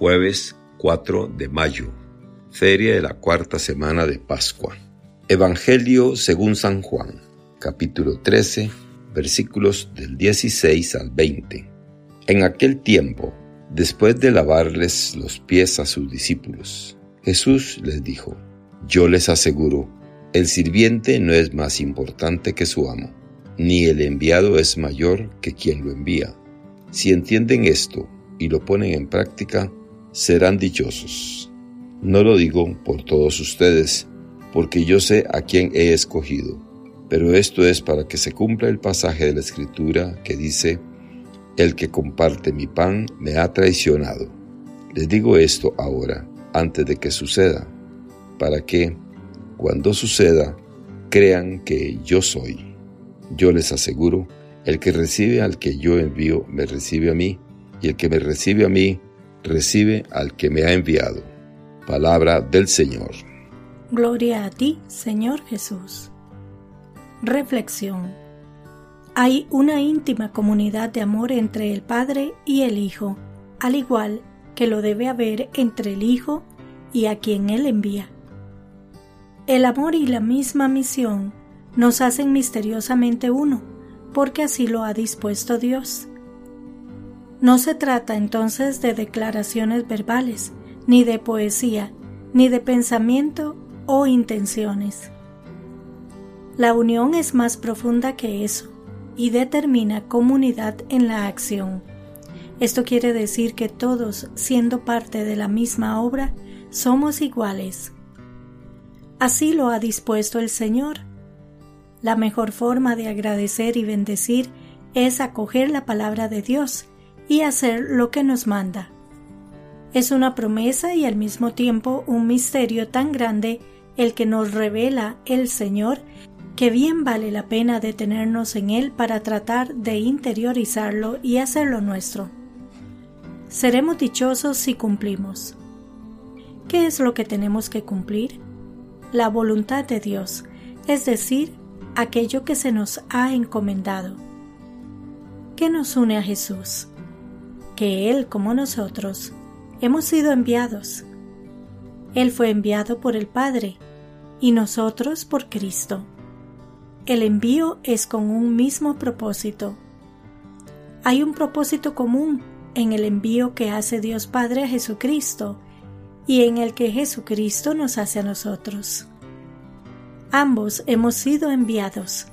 Jueves 4 de mayo, feria de la cuarta semana de Pascua. Evangelio según San Juan, capítulo 13, versículos del 16 al 20. En aquel tiempo, después de lavarles los pies a sus discípulos, Jesús les dijo, Yo les aseguro, el sirviente no es más importante que su amo, ni el enviado es mayor que quien lo envía. Si entienden esto y lo ponen en práctica, serán dichosos. No lo digo por todos ustedes, porque yo sé a quién he escogido, pero esto es para que se cumpla el pasaje de la Escritura que dice, El que comparte mi pan me ha traicionado. Les digo esto ahora, antes de que suceda, para que, cuando suceda, crean que yo soy. Yo les aseguro, el que recibe al que yo envío, me recibe a mí, y el que me recibe a mí, recibe al que me ha enviado. Palabra del Señor. Gloria a ti, Señor Jesús. Reflexión. Hay una íntima comunidad de amor entre el Padre y el Hijo, al igual que lo debe haber entre el Hijo y a quien Él envía. El amor y la misma misión nos hacen misteriosamente uno, porque así lo ha dispuesto Dios. No se trata entonces de declaraciones verbales, ni de poesía, ni de pensamiento o intenciones. La unión es más profunda que eso y determina comunidad en la acción. Esto quiere decir que todos, siendo parte de la misma obra, somos iguales. Así lo ha dispuesto el Señor. La mejor forma de agradecer y bendecir es acoger la palabra de Dios y hacer lo que nos manda. Es una promesa y al mismo tiempo un misterio tan grande el que nos revela el Señor que bien vale la pena detenernos en él para tratar de interiorizarlo y hacerlo nuestro. Seremos dichosos si cumplimos. ¿Qué es lo que tenemos que cumplir? La voluntad de Dios, es decir, aquello que se nos ha encomendado. ¿Qué nos une a Jesús? Que Él, como nosotros, hemos sido enviados. Él fue enviado por el Padre y nosotros por Cristo. El envío es con un mismo propósito. Hay un propósito común en el envío que hace Dios Padre a Jesucristo y en el que Jesucristo nos hace a nosotros. Ambos hemos sido enviados.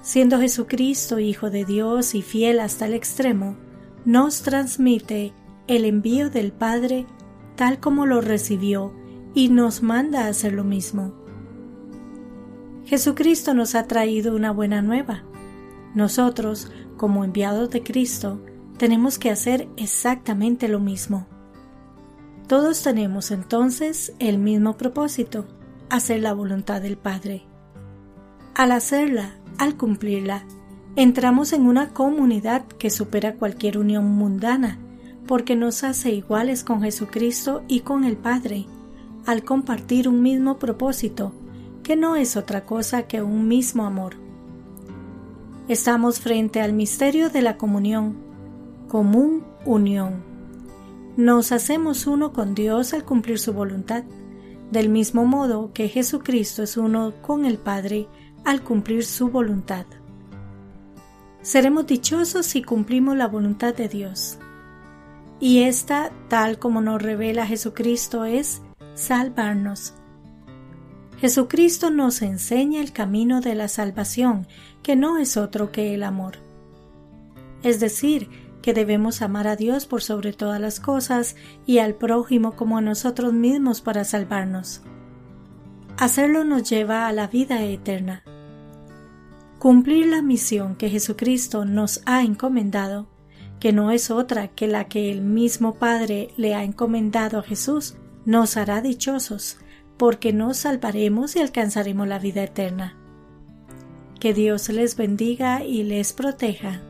Siendo Jesucristo Hijo de Dios y fiel hasta el extremo, nos transmite el envío del Padre tal como lo recibió y nos manda a hacer lo mismo. Jesucristo nos ha traído una buena nueva. Nosotros, como enviados de Cristo, tenemos que hacer exactamente lo mismo. Todos tenemos entonces el mismo propósito, hacer la voluntad del Padre. Al hacerla, al cumplirla, entramos en una comunidad que supera cualquier unión mundana, porque nos hace iguales con Jesucristo y con el Padre, al compartir un mismo propósito, que no es otra cosa que un mismo amor. Estamos frente al misterio de la comunión, común unión. Nos hacemos uno con Dios al cumplir su voluntad, del mismo modo que Jesucristo es uno con el Padre al cumplir su voluntad. Seremos dichosos si cumplimos la voluntad de Dios. Y esta, tal como nos revela Jesucristo, es salvarnos. Jesucristo nos enseña el camino de la salvación, que no es otro que el amor. Es decir, que debemos amar a Dios por sobre todas las cosas y al prójimo como a nosotros mismos para salvarnos. Hacerlo nos lleva a la vida eterna. Cumplir la misión que Jesucristo nos ha encomendado, que no es otra que la que el mismo Padre le ha encomendado a Jesús, nos hará dichosos, porque nos salvaremos y alcanzaremos la vida eterna. Que Dios les bendiga y les proteja.